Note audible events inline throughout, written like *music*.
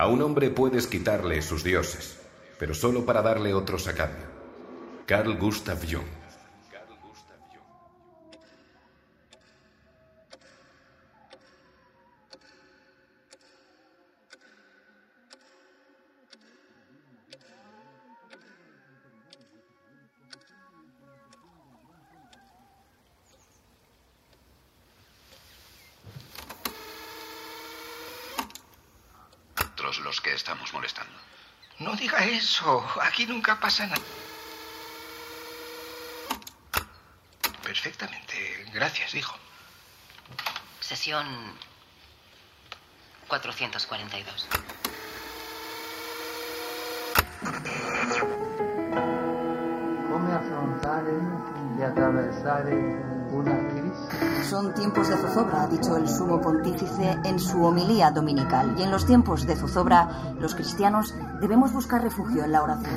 A un hombre puedes quitarle sus dioses, pero solo para darle otros a cambio. Carl Gustav Jung. Aquí nunca pasa nada. Perfectamente. Gracias, hijo. Sesión 442. come affrontare e attraversare una crisi. Son tiempos de zozobra, ha dicho el sumo pontífice en su homilía dominical. Y en los tiempos de zozobra, los cristianos debemos buscar refugio en la oración.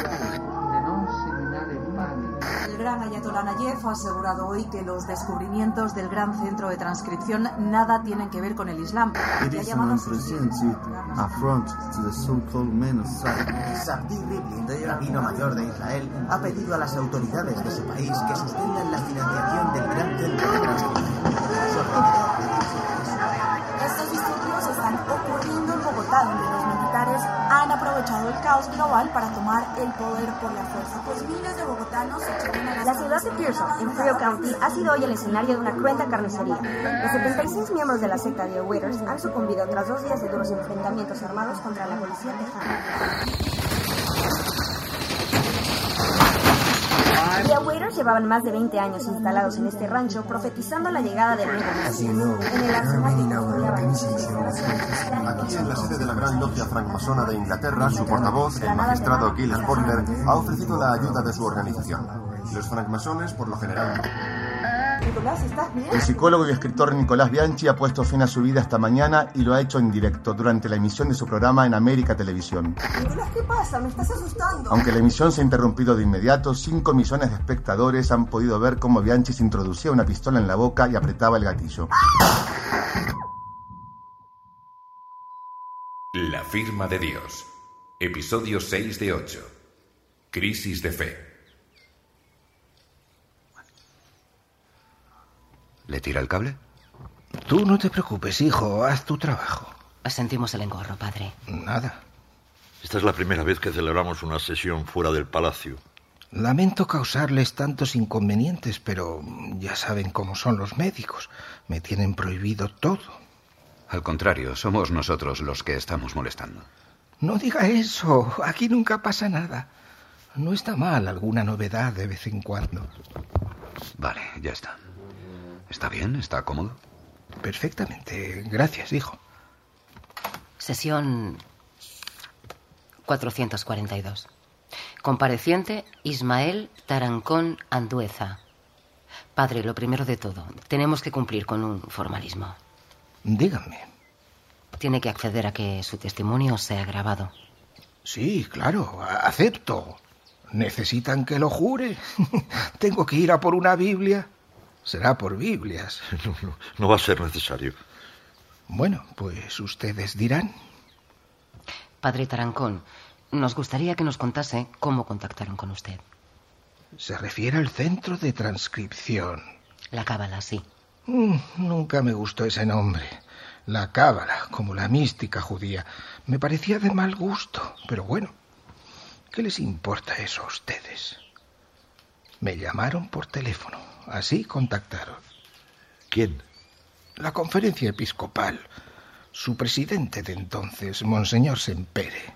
Gran Ayatollah Nayef ha asegurado hoy que los descubrimientos del gran centro de transcripción nada tienen que ver con el Islam. Y ha llamado. Sabdi Rivlin, el rabino mayor de Israel, ha pedido a las autoridades de su país que suspendan la financiación del gran centro de transcripción. Aprovechado el caos global para tomar el poder por la fuerza. Pues miles de bogotanos se La ciudad de Pearson, en Frio County, ha sido hoy el escenario de una cruenta carnicería. Los 76 miembros de la secta de Waiters han sucumbido tras dos días de duros enfrentamientos armados contra la policía tejana. The Waiters llevaban más de 20 años instalados en este rancho, profetizando la llegada del nuevo Mesías. En el Aquí en la sede de la Gran Logia Francmasona de Inglaterra, su portavoz, el magistrado Gilles Porter, ha ofrecido la ayuda de su organización. Los francmasones, por lo general, Nicolás, ¿estás bien? El psicólogo y escritor Nicolás Bianchi ha puesto fin a su vida esta mañana y lo ha hecho en directo durante la emisión de su programa en América Televisión. Nicolás, ¿qué pasa? Me estás asustando. Aunque la emisión se ha interrumpido de inmediato, 5 millones de espectadores han podido ver cómo Bianchi se introducía una pistola en la boca y apretaba el gatillo. La firma de Dios. Episodio 6 de 8. Crisis de fe. ¿Le tira el cable? Tú no te preocupes, hijo. Haz tu trabajo. Sentimos el engorro, padre. Nada. Esta es la primera vez que celebramos una sesión fuera del palacio. Lamento causarles tantos inconvenientes, pero ya saben cómo son los médicos. Me tienen prohibido todo. Al contrario, somos nosotros los que estamos molestando. No diga eso. Aquí nunca pasa nada. No está mal alguna novedad de vez en cuando. Vale, ya está. ¿Está bien? ¿Está cómodo? Perfectamente. Gracias, hijo. Sesión 442. Compareciente Ismael Tarancón Andueza. Padre, lo primero de todo, tenemos que cumplir con un formalismo. Dígame. Tiene que acceder a que su testimonio sea grabado. Sí, claro, acepto. ¿Necesitan que lo jure? *laughs* ¿Tengo que ir a por una Biblia? Será por Biblias. *laughs* No, no, no va a ser necesario. Bueno, pues ustedes dirán. Padre Tarancón, nos gustaría que nos contase cómo contactaron con usted. Se refiere al centro de transcripción. La cábala, sí. Mm, nunca me gustó ese nombre. La cábala, como la mística judía, me parecía de mal gusto. Pero bueno, ¿qué les importa eso a ustedes? Me llamaron por teléfono. Así contactaron. ¿Quién? La conferencia episcopal. Su presidente de entonces, Monseñor Sempere.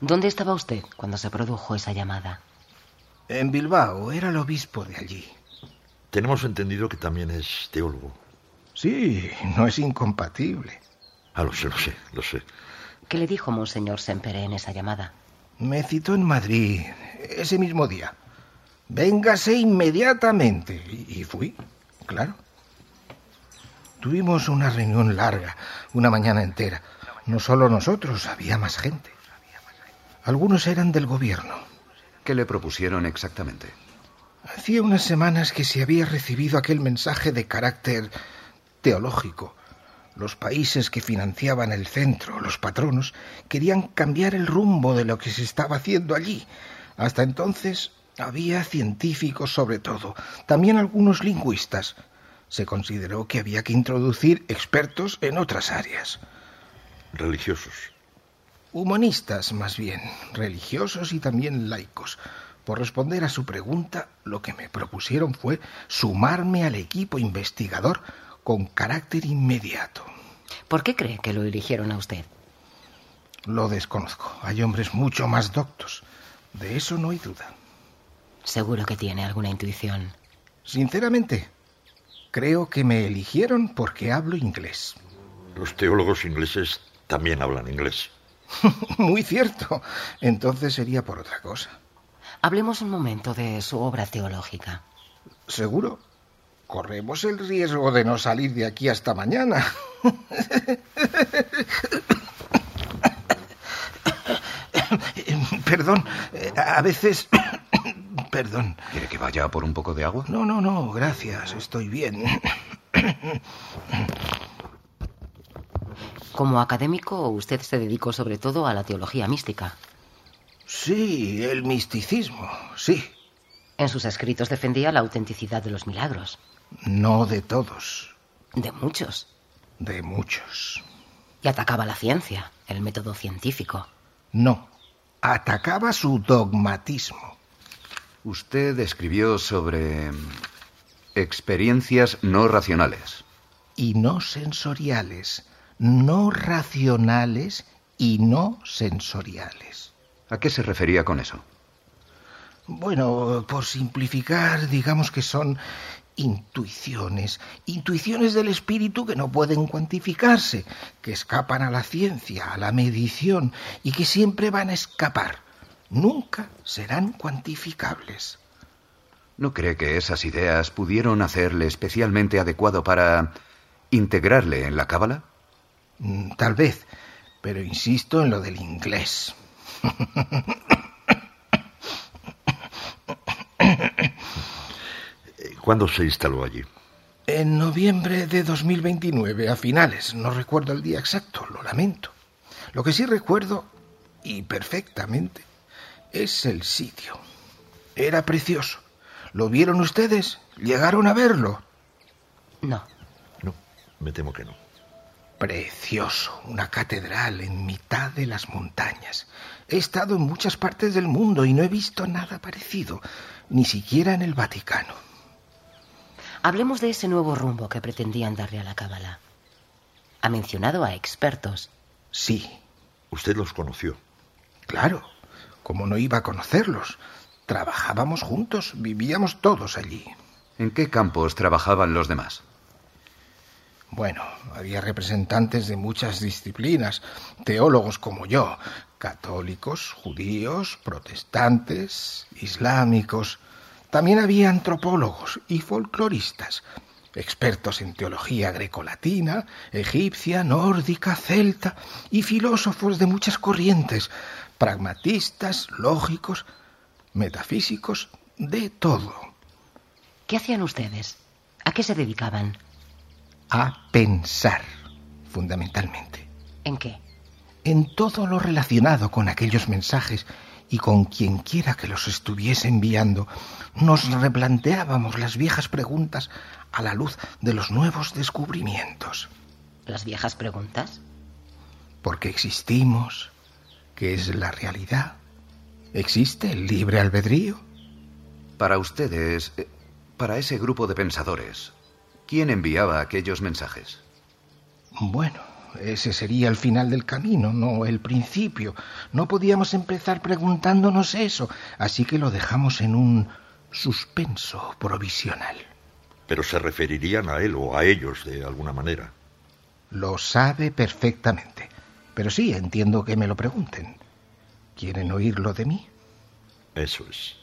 ¿Dónde estaba usted cuando se produjo esa llamada? En Bilbao, era el obispo de allí. Tenemos entendido que también es teólogo. Sí, no es incompatible. Ah, lo sé, lo sé, lo sé. ¿Qué le dijo Monseñor Sempere en esa llamada? Me citó en Madrid ese mismo día. Véngase inmediatamente. Y y fui, claro. Tuvimos una reunión larga, una mañana entera. No solo nosotros, había más gente. Algunos eran del gobierno. ¿Qué le propusieron exactamente? Hacía unas semanas que se había recibido aquel mensaje de carácter teológico. Los países que financiaban el centro, los patronos, querían cambiar el rumbo de lo que se estaba haciendo allí. Hasta entonces había científicos sobre todo, también algunos lingüistas. Se consideró que había que introducir expertos en otras áreas. Religiosos. Humanistas, más bien, religiosos y también laicos. Por responder a su pregunta, lo que me propusieron fue sumarme al equipo investigador con carácter inmediato. ¿Por qué cree que lo eligieron a usted? Lo desconozco. Hay hombres mucho más doctos. De eso no hay duda. Seguro que tiene alguna intuición. Sinceramente, creo que me eligieron porque hablo inglés. Los teólogos ingleses también hablan inglés. *laughs* Muy cierto. Entonces sería por otra cosa. Hablemos un momento de su obra teológica. ¿Seguro? Corremos el riesgo de no salir de aquí hasta mañana. *coughs* *coughs* Perdón, a veces... Perdón. ¿Quiere que vaya por un poco de agua? No, no, no, gracias, estoy bien. Como académico, usted se dedicó sobre todo a la teología mística. Sí, el misticismo, sí. En sus escritos defendía la autenticidad de los milagros. No de todos. De muchos. De muchos. Y atacaba la ciencia, el método científico. No, atacaba su dogmatismo. Usted escribió sobre experiencias no racionales. Y no sensoriales, no racionales y no sensoriales. ¿A qué se refería con eso? Bueno, por simplificar, digamos que son intuiciones, intuiciones del espíritu que no pueden cuantificarse, que escapan a la ciencia, a la medición y que siempre van a escapar. Nunca serán cuantificables. ¿No cree que esas ideas pudieron hacerle especialmente adecuado para integrarle en la cábala? Mm, tal vez, pero insisto en lo del inglés. ¿Cuándo se instaló allí? En noviembre de 2029, a finales. No recuerdo el día exacto, lo lamento. Lo que sí recuerdo, y perfectamente, es el sitio. Era precioso. ¿Lo vieron ustedes? ¿Llegaron a verlo? No. No, me temo que no. Precioso, una catedral en mitad de las montañas. He estado en muchas partes del mundo y no he visto nada parecido, ni siquiera en el Vaticano. Hablemos de ese nuevo rumbo que pretendían darle a la cábala. Ha mencionado a expertos. Sí. ¿Usted los conoció? Claro. ¿Cómo no iba a conocerlos? Trabajábamos juntos, vivíamos todos allí. ¿En qué campos trabajaban los demás? Bueno, había representantes de muchas disciplinas, teólogos como yo, católicos, judíos, protestantes, islámicos. También había antropólogos y folcloristas, expertos en teología grecolatina, egipcia, nórdica, celta y filósofos de muchas corrientes, pragmatistas, lógicos, metafísicos, de todo. ¿Qué hacían ustedes? ¿A qué se dedicaban? A pensar, fundamentalmente. ¿En qué? En todo lo relacionado con aquellos mensajes y con quien quiera que los estuviese enviando, nos replanteábamos las viejas preguntas a la luz de los nuevos descubrimientos. ¿Las viejas preguntas? ¿Por qué existimos? ¿Qué es la realidad? ¿Existe el libre albedrío? Para ustedes, eh, para ese grupo de pensadores, ¿quién enviaba aquellos mensajes? Bueno, ese sería el final del camino, no el principio. No podíamos empezar preguntándonos eso, así que lo dejamos en un suspenso provisional. Pero se referirían a él o a ellos de alguna manera. Lo sabe perfectamente. Pero sí, entiendo que me lo pregunten. ¿Quieren oírlo de mí? Eso es.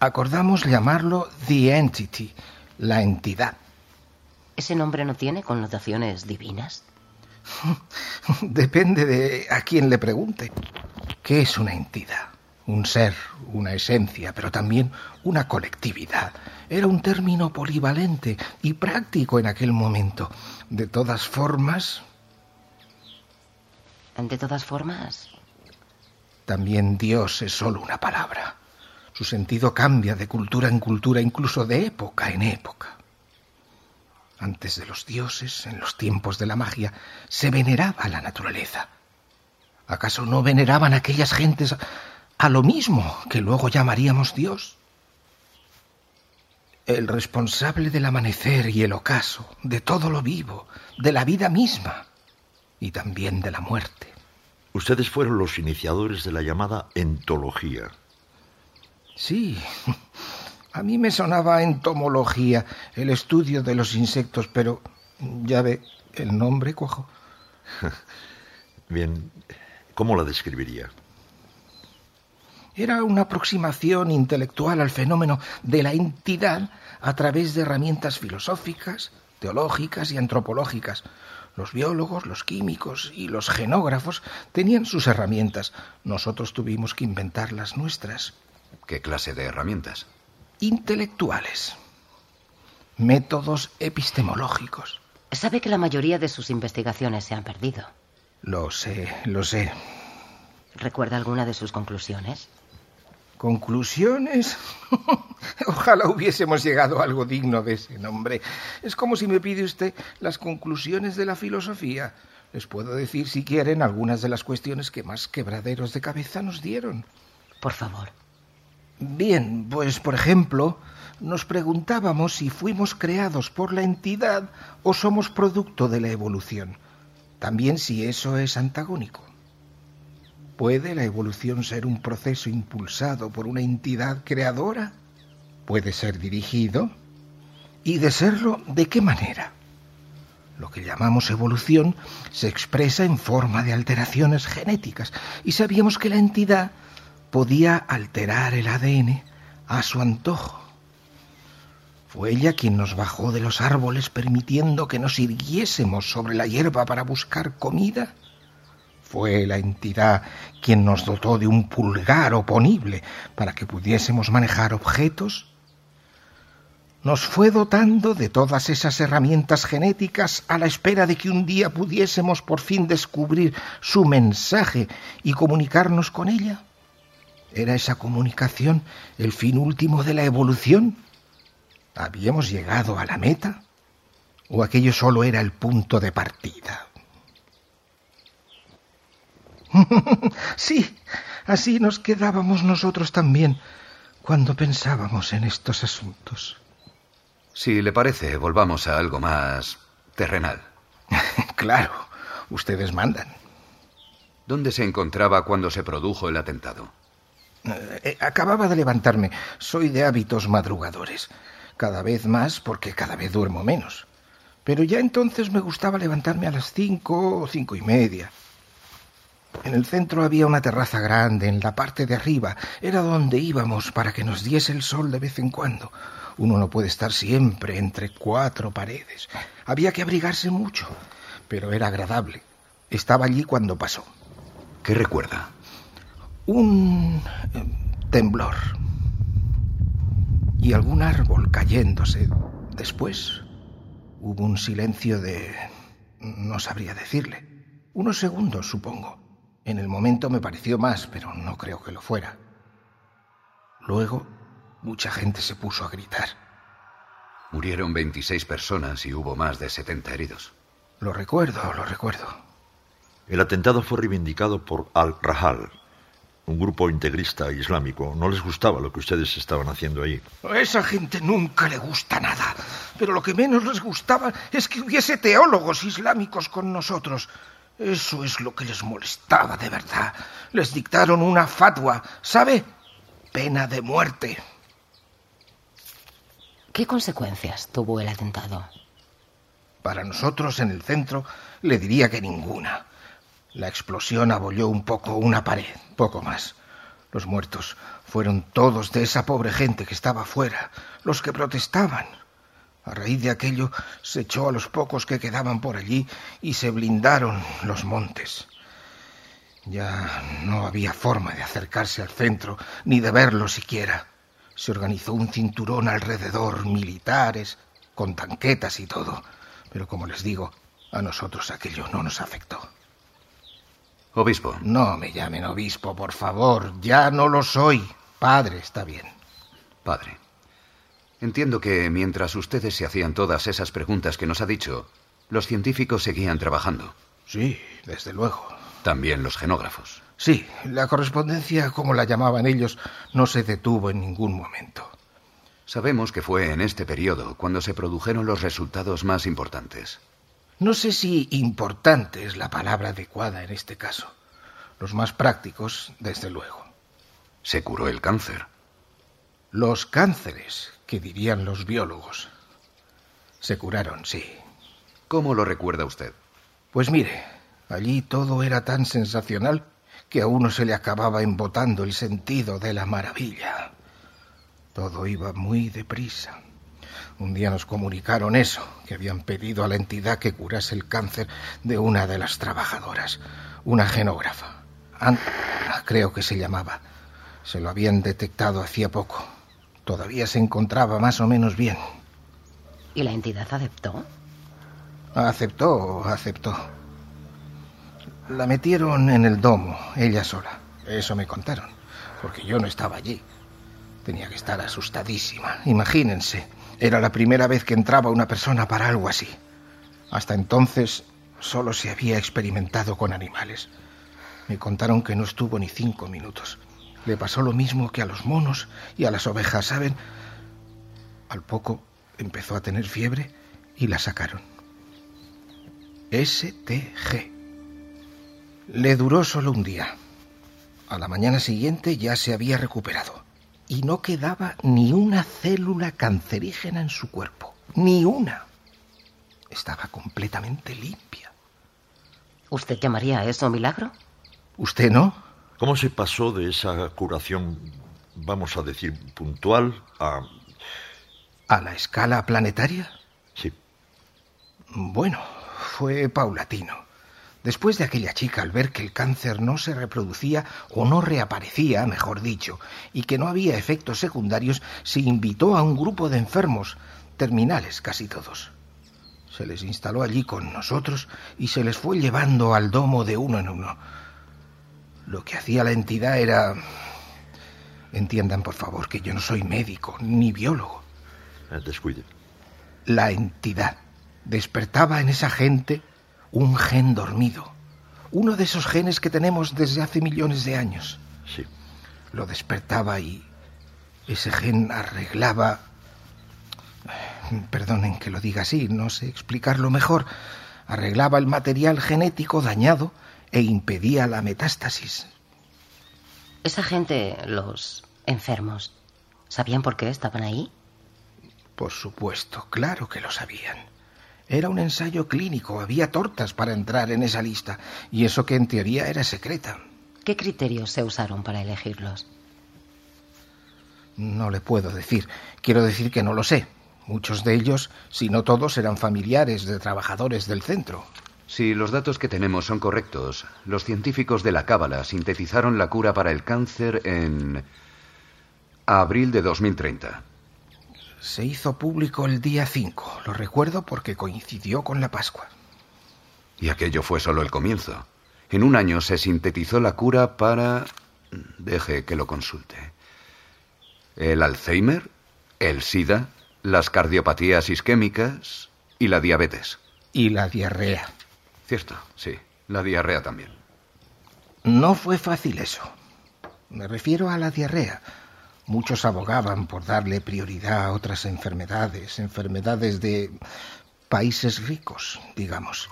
Acordamos llamarlo The Entity, la entidad. ¿Ese nombre no tiene connotaciones divinas? *laughs* Depende de a quién le pregunte. ¿Qué es una entidad? Un ser, una esencia, pero también una colectividad. Era un término polivalente y práctico en aquel momento. De todas formas, De todas formas, también Dios es solo una palabra. Su sentido cambia de cultura en cultura, incluso de época en época. Antes de los dioses, en los tiempos de la magia, se veneraba la naturaleza. ¿Acaso no veneraban aquellas gentes a lo mismo que luego llamaríamos Dios? El responsable del amanecer y el ocaso, de todo lo vivo, de la vida misma y también de la muerte. Ustedes fueron los iniciadores de la llamada entología. Sí, a mí me sonaba entomología, el estudio de los insectos, pero ya ve, el nombre cuajo. *laughs* Bien, ¿cómo la describiría? Era una aproximación intelectual al fenómeno de la entidad a través de herramientas filosóficas, teológicas y antropológicas. Los biólogos, los químicos y los genógrafos tenían sus herramientas. Nosotros tuvimos que inventar las nuestras. ¿Qué clase de herramientas? Intelectuales. Métodos epistemológicos. sabe que la mayoría de sus investigaciones se han perdido. Lo sé, lo sé. ¿Recuerda alguna de sus conclusiones? ¿Conclusiones? *laughs* Ojalá hubiésemos llegado a algo digno de ese nombre. Es como si me pide usted las conclusiones de la filosofía. Les puedo decir, si quieren, algunas de las cuestiones que más quebraderos de cabeza nos dieron. Por favor. Bien, pues por ejemplo, nos preguntábamos si fuimos creados por la entidad o somos producto de la evolución. También si eso es antagónico. ¿Puede la evolución ser un proceso impulsado por una entidad creadora? ¿Puede ser dirigido? ¿Y de serlo, de qué manera? Lo que llamamos evolución se expresa en forma de alteraciones genéticas y sabíamos que la entidad podía alterar el ADN a su antojo. Fue ella quien nos bajó de los árboles permitiendo que nos irguiésemos sobre la hierba para buscar comida. Fue la entidad quien nos dotó de un pulgar oponible para que pudiésemos manejar objetos. Nos fue dotando de todas esas herramientas genéticas a la espera de que un día pudiésemos por fin descubrir su mensaje y comunicarnos con ella. ¿Era esa comunicación el fin último de la evolución? ¿Habíamos llegado a la meta? ¿O aquello solo era el punto de partida? Sí, así nos quedábamos nosotros también cuando pensábamos en estos asuntos. Si le parece, volvamos a algo más terrenal. *laughs* claro, ustedes mandan. ¿Dónde se encontraba cuando se produjo el atentado? Eh, acababa de levantarme. Soy de hábitos madrugadores. Cada vez más porque cada vez duermo menos. Pero ya entonces me gustaba levantarme a las cinco o cinco y media. En el centro había una terraza grande, en la parte de arriba. Era donde íbamos para que nos diese el sol de vez en cuando. Uno no puede estar siempre entre cuatro paredes. Había que abrigarse mucho, pero era agradable. Estaba allí cuando pasó. ¿Qué recuerda? Un eh, temblor. Y algún árbol cayéndose. Después hubo un silencio de... no sabría decirle. Unos segundos, supongo. En el momento me pareció más, pero no creo que lo fuera. Luego, mucha gente se puso a gritar. Murieron 26 personas y hubo más de 70 heridos. Lo recuerdo, lo recuerdo. El atentado fue reivindicado por Al-Rahal, un grupo integrista islámico. No les gustaba lo que ustedes estaban haciendo ahí. A esa gente nunca le gusta nada. Pero lo que menos les gustaba es que hubiese teólogos islámicos con nosotros. Eso es lo que les molestaba de verdad. Les dictaron una fatwa, ¿sabe? Pena de muerte. ¿Qué consecuencias tuvo el atentado? Para nosotros en el centro le diría que ninguna. La explosión abolló un poco una pared, poco más. Los muertos fueron todos de esa pobre gente que estaba afuera, los que protestaban. A raíz de aquello se echó a los pocos que quedaban por allí y se blindaron los montes. Ya no había forma de acercarse al centro ni de verlo siquiera. Se organizó un cinturón alrededor, militares, con tanquetas y todo. Pero como les digo, A nosotros aquello no nos afectó. Obispo. No me llamen obispo, por favor. Ya no lo soy. Padre, está bien. Padre. Entiendo que mientras ustedes se hacían todas esas preguntas que nos ha dicho, los científicos seguían trabajando. Sí, desde luego. También los genógrafos. Sí, la correspondencia, como la llamaban ellos, no se detuvo en ningún momento. Sabemos que fue en este periodo cuando se produjeron los resultados más importantes. No sé si importante es la palabra adecuada en este caso. Los más prácticos, desde luego. Se curó el cáncer. Los cánceres, que dirían los biólogos. Se curaron, sí. ¿Cómo lo recuerda usted? Pues mire, allí todo era tan sensacional que a uno se le acababa embotando el sentido de la maravilla. Todo iba muy deprisa. Un día nos comunicaron eso, que habían pedido a la entidad que curase el cáncer de una de las trabajadoras, una genógrafa. Ana, creo que se llamaba. Se lo habían detectado hacía poco. Todavía se encontraba más o menos bien. ¿Y la entidad aceptó? Aceptó, aceptó. La metieron en el domo, ella sola. Eso me contaron, porque yo no estaba allí. Tenía que estar asustadísima. Imagínense, era la primera vez que entraba una persona para algo así. Hasta entonces solo se había experimentado con animales. Me contaron que no estuvo ni cinco minutos. Le pasó lo mismo que a los monos y a las ovejas, ¿saben? Al poco empezó a tener fiebre y la sacaron. STG. Le duró solo un día. A la mañana siguiente ya se había recuperado. Y no quedaba ni una célula cancerígena en su cuerpo. Ni una. Estaba completamente limpia. ¿Usted llamaría a eso milagro? ¿Usted no? ¿Cómo se pasó de esa curación, vamos a decir, puntual a... ¿A la escala planetaria? Sí. Bueno, fue paulatino. Después de aquella chica, al ver que el cáncer no se reproducía o no reaparecía, mejor dicho, y que no había efectos secundarios, se invitó a un grupo de enfermos, terminales casi todos. Se les instaló allí con nosotros y se les fue llevando al domo de uno en uno. Lo que hacía la entidad era... Entiendan, por favor, que yo no soy médico ni biólogo. Descuide. La entidad despertaba en esa gente un gen dormido. Uno de esos genes que tenemos desde hace millones de años. Sí. Lo despertaba y ese gen arreglaba... Perdonen que lo diga así, no sé explicarlo mejor. Arreglaba el material genético dañado e impedía la metástasis. Esa gente, los enfermos, ¿sabían por qué estaban ahí? Por supuesto, claro que lo sabían. Era un ensayo clínico, había tortas para entrar en esa lista, y eso que en teoría era secreta. ¿Qué criterios se usaron para elegirlos? No le puedo decir. Quiero decir que no lo sé. Muchos de ellos, si no todos, eran familiares de trabajadores del centro. Si los datos que tenemos son correctos, los científicos de la Cábala sintetizaron la cura para el cáncer en abril de 2030. Se hizo público el día 5, lo recuerdo porque coincidió con la Pascua. Y aquello fue solo el comienzo. En un año se sintetizó la cura para... Deje que lo consulte. El Alzheimer, el SIDA, las cardiopatías isquémicas y la diabetes. Y la diarrea. Cierto, sí. La diarrea también. No fue fácil eso. Me refiero a la diarrea. Muchos abogaban por darle prioridad a otras enfermedades, enfermedades de países ricos, digamos.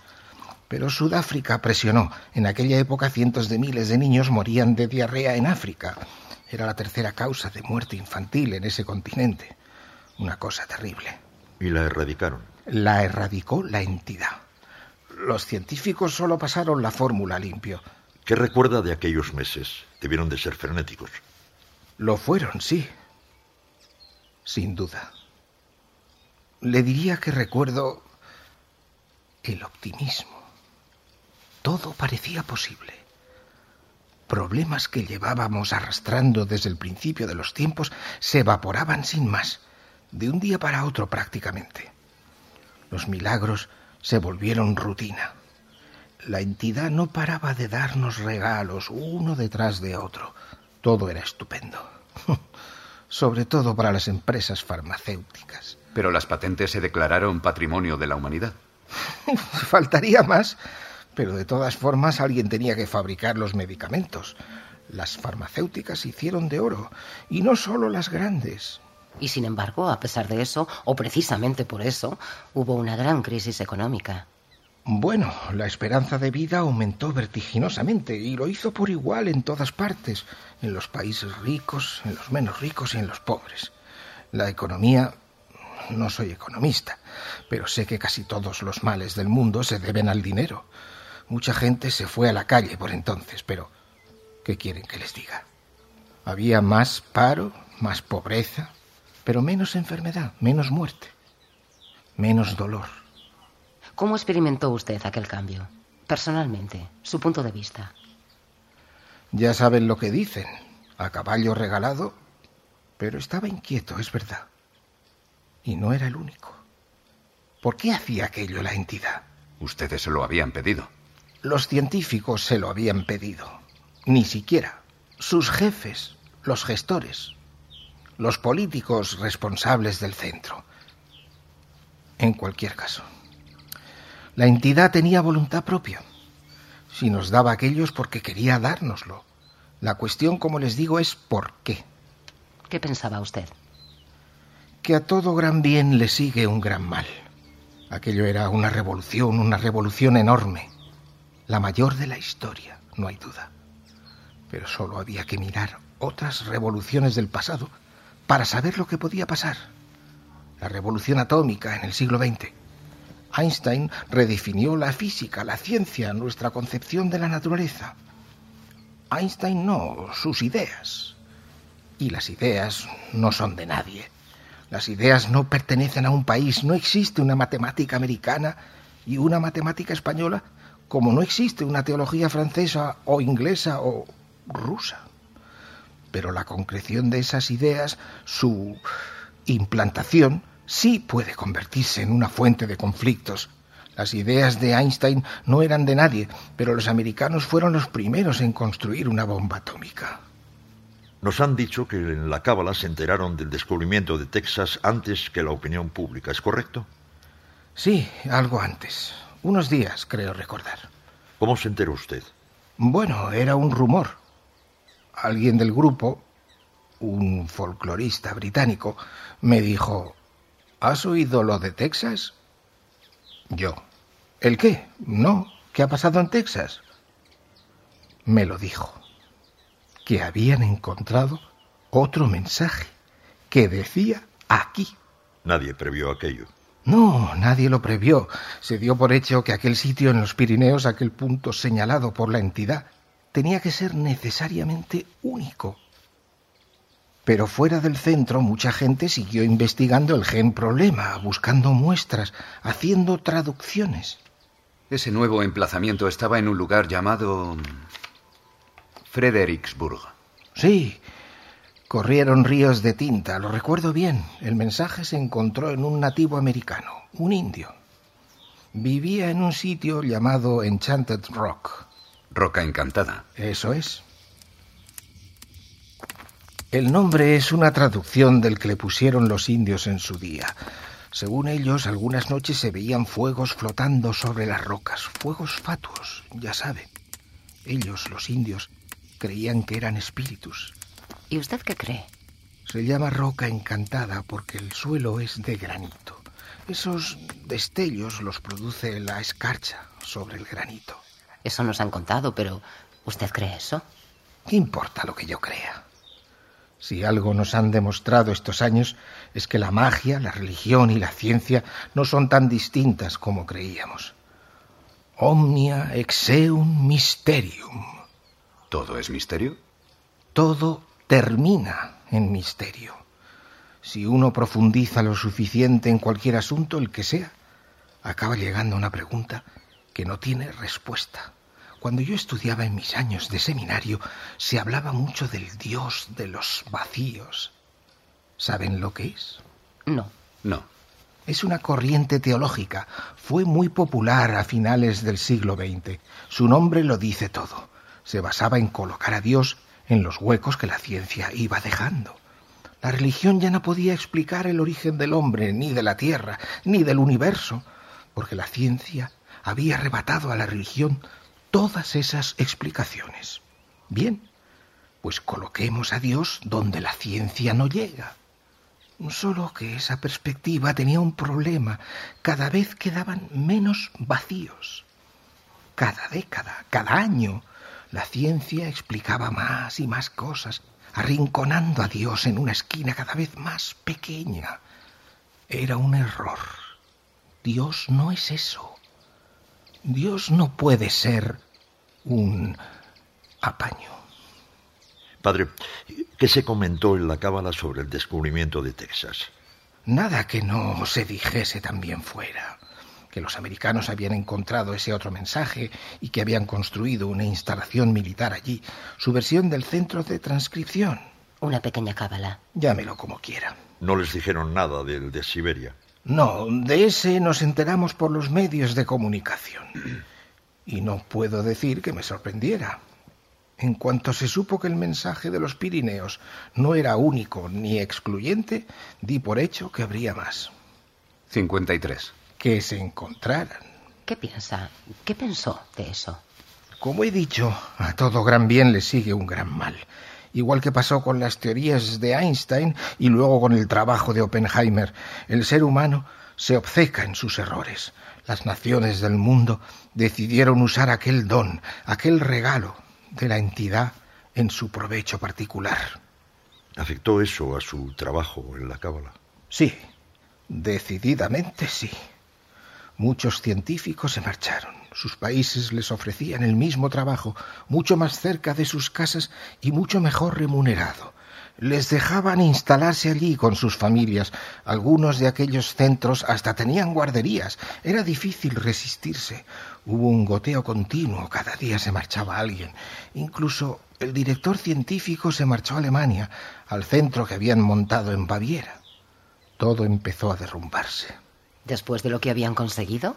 Pero Sudáfrica presionó. En aquella época cientos de miles de niños morían de diarrea en África. Era la tercera causa de muerte infantil en ese continente. Una cosa terrible. ¿Y la erradicaron? La erradicó la entidad. Los científicos solo pasaron la fórmula limpio. ¿Qué recuerda de aquellos meses? Debieron de ser frenéticos. Lo fueron, sí. Sin duda. Le diría que recuerdo el optimismo. Todo parecía posible. Problemas que llevábamos arrastrando desde el principio de los tiempos se evaporaban sin más, de un día para otro prácticamente. Los milagros se volvieron rutina. La entidad no paraba de darnos regalos uno detrás de otro. Todo era estupendo. *laughs* Sobre todo para las empresas farmacéuticas. Pero las patentes se declararon patrimonio de la humanidad. *laughs* Faltaría más, pero de todas formas alguien tenía que fabricar los medicamentos. Las farmacéuticas se hicieron de oro, y no solo las grandes. Y sin embargo, a pesar de eso, o precisamente por eso, hubo una gran crisis económica. Bueno, la esperanza de vida aumentó vertiginosamente y lo hizo por igual en todas partes, en los países ricos, en los menos ricos y en los pobres. La economía... No soy economista, pero sé que casi todos los males del mundo se deben al dinero. Mucha gente se fue a la calle por entonces, pero ¿qué quieren que les diga? Había más paro, más pobreza, pero menos enfermedad, menos muerte, menos dolor. ¿Cómo experimentó usted aquel cambio? Personalmente, su punto de vista. Ya saben lo que dicen, a caballo regalado, pero estaba inquieto, es verdad. Y no era el único. ¿Por qué hacía aquello la entidad? Ustedes se lo habían pedido. Los científicos se lo habían pedido. Ni siquiera. Sus jefes, los gestores, los políticos responsables del centro. En cualquier caso, la entidad tenía voluntad propia. Si nos daba aquello es porque quería dárnoslo. La cuestión, como les digo, es por qué. ¿Qué pensaba usted? Que a todo gran bien le sigue un gran mal. Aquello era una revolución, una revolución enorme. La mayor de la historia, no hay duda. Pero solo había que mirar otras revoluciones del pasado para saber lo que podía pasar. La revolución atómica en el siglo XX. Einstein redefinió la física, la ciencia, nuestra concepción de la naturaleza. Einstein no, sus ideas. Y las ideas no son de nadie. Las ideas no pertenecen a un país. No existe una matemática americana y una matemática española como no existe una teología francesa o inglesa o rusa. Pero la concreción de esas ideas, su implantación, sí puede convertirse en una fuente de conflictos. Las ideas de Einstein no eran de nadie, pero los americanos fueron los primeros en construir una bomba atómica. Nos han dicho que en la Cábala se enteraron del descubrimiento de Texas antes que la opinión pública, ¿es correcto? Sí, algo antes. Unos días, creo recordar. ¿Cómo se enteró usted? Bueno, era un rumor. Alguien del grupo, un folclorista británico, me dijo, ¿Has oído lo de Texas? Yo. ¿El qué? No. ¿Qué ha pasado en Texas? Me lo dijo. Que habían encontrado otro mensaje que decía aquí. Nadie previó aquello. No, nadie lo previó. Se dio por hecho que aquel sitio en los Pirineos, aquel punto señalado por la entidad, tenía que ser necesariamente único. Pero fuera del centro mucha gente siguió investigando el gen problema, buscando muestras, haciendo traducciones. Ese nuevo emplazamiento estaba en un lugar llamado Fredericksburg. Sí, corrieron ríos de tinta, lo recuerdo bien. El mensaje se encontró en un nativo americano, un indio. Vivía en un sitio llamado Enchanted Rock. Roca Encantada. Eso es. El nombre es una traducción del que le pusieron los indios en su día. Según ellos, algunas noches se veían fuegos flotando sobre las rocas, fuegos fatuos, ya sabe. Ellos, los indios, creían que eran espíritus. ¿Y usted qué cree? Se llama roca encantada porque el suelo es de granito. Esos destellos los produce la escarcha sobre el granito. Eso nos han contado, pero ¿usted cree eso? ¿Qué importa lo que yo crea? Si algo nos han demostrado estos años es que la magia, la religión y la ciencia no son tan distintas como creíamos. Omnia exeum mysterium. ¿Todo es misterio? Todo termina en misterio. Si uno profundiza lo suficiente en cualquier asunto, el que sea, acaba llegando a una pregunta que no tiene respuesta. Cuando yo estudiaba en mis años de seminario, se hablaba mucho del Dios de los vacíos. ¿Saben lo que es? No. No. Es una corriente teológica. Fue muy popular a finales del siglo XX. Su nombre lo dice todo. Se basaba en colocar a Dios en los huecos que la ciencia iba dejando. La religión ya no podía explicar el origen del hombre, ni de la tierra, ni del universo, porque la ciencia había arrebatado a la religión todas esas explicaciones. Bien, pues coloquemos a Dios donde la ciencia no llega. Solo que esa perspectiva tenía un problema. Cada vez quedaban menos vacíos. Cada década, cada año, la ciencia explicaba más y más cosas, arrinconando a Dios en una esquina cada vez más pequeña. Era un error. Dios no es eso. Dios no puede ser un apaño. Padre, ¿qué se comentó en la Cábala sobre el descubrimiento de Texas? Nada que no se dijese también fuera. Que los americanos habían encontrado ese otro mensaje y que habían construido una instalación militar allí. Su versión del centro de transcripción. Una pequeña cábala. Llámelo como quiera. No les dijeron nada del de Siberia. No, de ese nos enteramos por los medios de comunicación. Y no puedo decir que me sorprendiera. En cuanto se supo que el mensaje de los Pirineos no era único ni excluyente, di por hecho que habría más. 53. Que se encontraran. ¿Qué piensa? ¿Qué pensó de eso? Como he dicho, a todo gran bien le sigue un gran mal. Igual que pasó con las teorías de Einstein y luego con el trabajo de Oppenheimer, el ser humano se obceca en sus errores. Las naciones del mundo decidieron usar aquel don, aquel regalo de la entidad en su provecho particular. ¿Afectó eso a su trabajo en la Cábala? Sí, decididamente sí. Muchos científicos se marcharon. Sus países les ofrecían el mismo trabajo, mucho más cerca de sus casas y mucho mejor remunerado. Les dejaban instalarse allí con sus familias. Algunos de aquellos centros hasta tenían guarderías. Era difícil resistirse. Hubo un goteo continuo. Cada día se marchaba alguien. Incluso el director científico se marchó a Alemania, al centro que habían montado en Baviera. Todo empezó a derrumbarse. Después de lo que habían conseguido,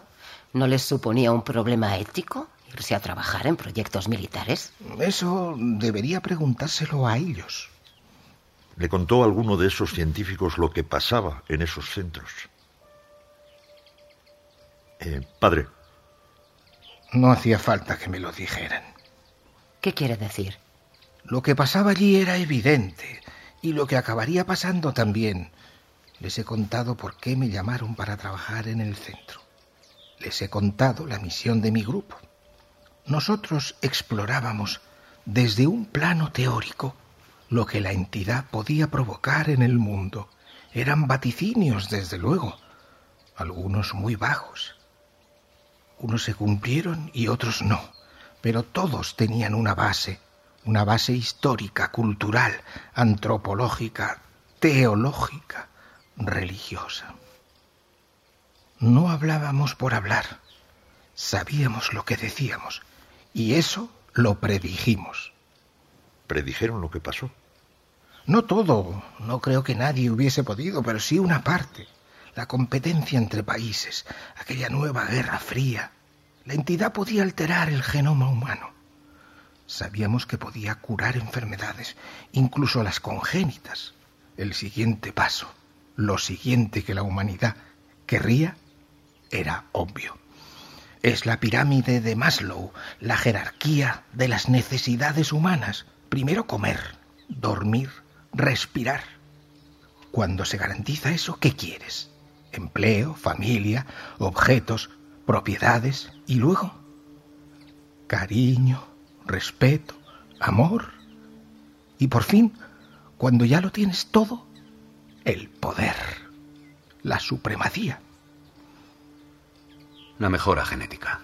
¿no les suponía un problema ético irse a trabajar en proyectos militares? Eso debería preguntárselo a ellos. ¿Le contó a alguno de esos científicos lo que pasaba en esos centros? Eh, padre. No hacía falta que me lo dijeran. ¿Qué quiere decir? Lo que pasaba allí era evidente y lo que acabaría pasando también. Les he contado por qué me llamaron para trabajar en el centro. Les he contado la misión de mi grupo. Nosotros explorábamos desde un plano teórico lo que la entidad podía provocar en el mundo. Eran vaticinios, desde luego, algunos muy bajos. Unos se cumplieron y otros no, pero todos tenían una base, una base histórica, cultural, antropológica, teológica, religiosa. No hablábamos por hablar, sabíamos lo que decíamos, y eso lo predijimos. ¿Predijeron lo que pasó? No todo, no creo que nadie hubiese podido, pero sí una parte. La competencia entre países, aquella nueva guerra fría. La entidad podía alterar el genoma humano. Sabíamos que podía curar enfermedades, incluso las congénitas. El siguiente paso, lo siguiente que la humanidad querría, era obvio. Es la pirámide de Maslow, la jerarquía de las necesidades humanas. Primero comer, dormir, respirar. Cuando se garantiza eso, ¿qué quieres? Empleo, familia, objetos, propiedades y luego cariño, respeto, amor. Y por fin, cuando ya lo tienes todo, el poder, la supremacía. La mejora genética.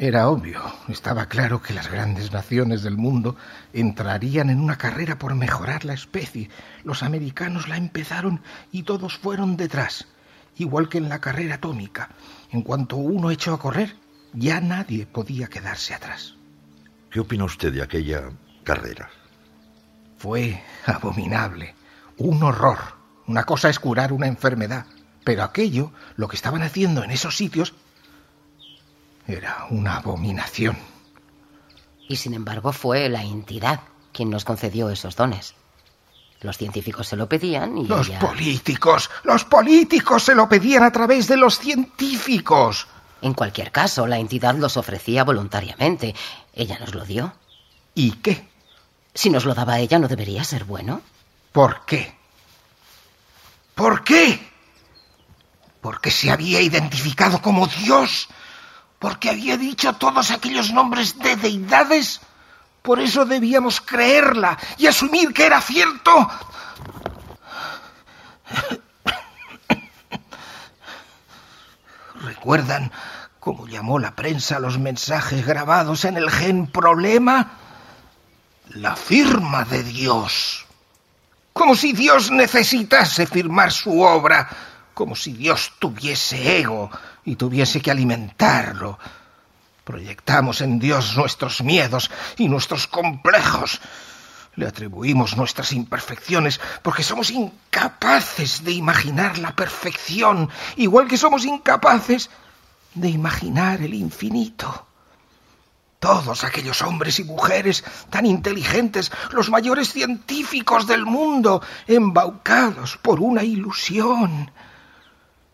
Era obvio, estaba claro que las grandes naciones del mundo entrarían en una carrera por mejorar la especie. Los americanos la empezaron y todos fueron detrás, igual que en la carrera atómica. En cuanto uno echó a correr, ya nadie podía quedarse atrás. ¿Qué opina usted de aquella carrera? Fue abominable, un horror. Una cosa es curar una enfermedad, Pero aquello, lo que estaban haciendo en esos sitios, era una abominación. Y sin embargo fue la entidad quien nos concedió esos dones. Los científicos se lo pedían y Los ella- políticos, los políticos se lo pedían a través de los científicos. En cualquier caso, la entidad los ofrecía voluntariamente. Ella nos lo dio. ¿Y qué? Si nos lo daba ella, ¿no debería ser bueno? ¿Por qué? ¿Por qué? Porque se había identificado como Dios. Porque había dicho todos aquellos nombres de deidades. Por eso debíamos creerla y asumir que era cierto. *coughs* ¿Recuerdan cómo llamó la prensa los mensajes grabados en el gen problema? La firma de Dios. Como si Dios necesitase firmar su obra, como si Dios tuviese ego y tuviese que alimentarlo. Proyectamos en Dios nuestros miedos y nuestros complejos. Le atribuimos nuestras imperfecciones porque somos incapaces de imaginar la perfección, igual que somos incapaces de imaginar el infinito. Todos aquellos hombres y mujeres tan inteligentes, los mayores científicos del mundo, embaucados por una ilusión.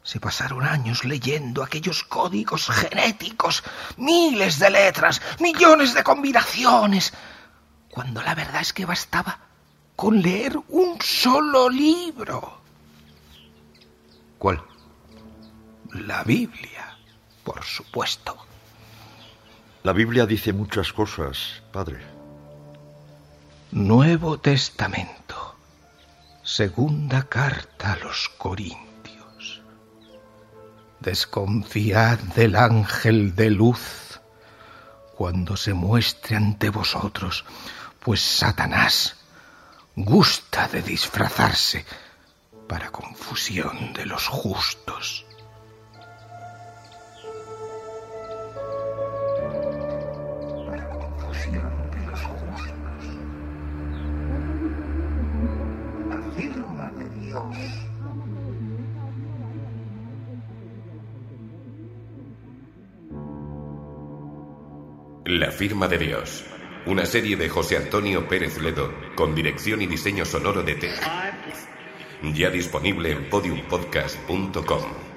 Se pasaron años leyendo aquellos códigos genéticos, miles de letras, millones de combinaciones, cuando la verdad es que bastaba con leer un solo libro. ¿Cuál? La Biblia, por supuesto. La Biblia dice muchas cosas, padre. Nuevo Testamento. Segunda carta a los Corintios. Desconfiad del ángel de luz cuando se muestre ante vosotros, pues Satanás gusta de disfrazarse para confusión de los justos. Firma de Dios. Una serie de José Antonio Pérez Ledo con dirección y diseño sonoro de T. Ya disponible en podiumpodcast.com.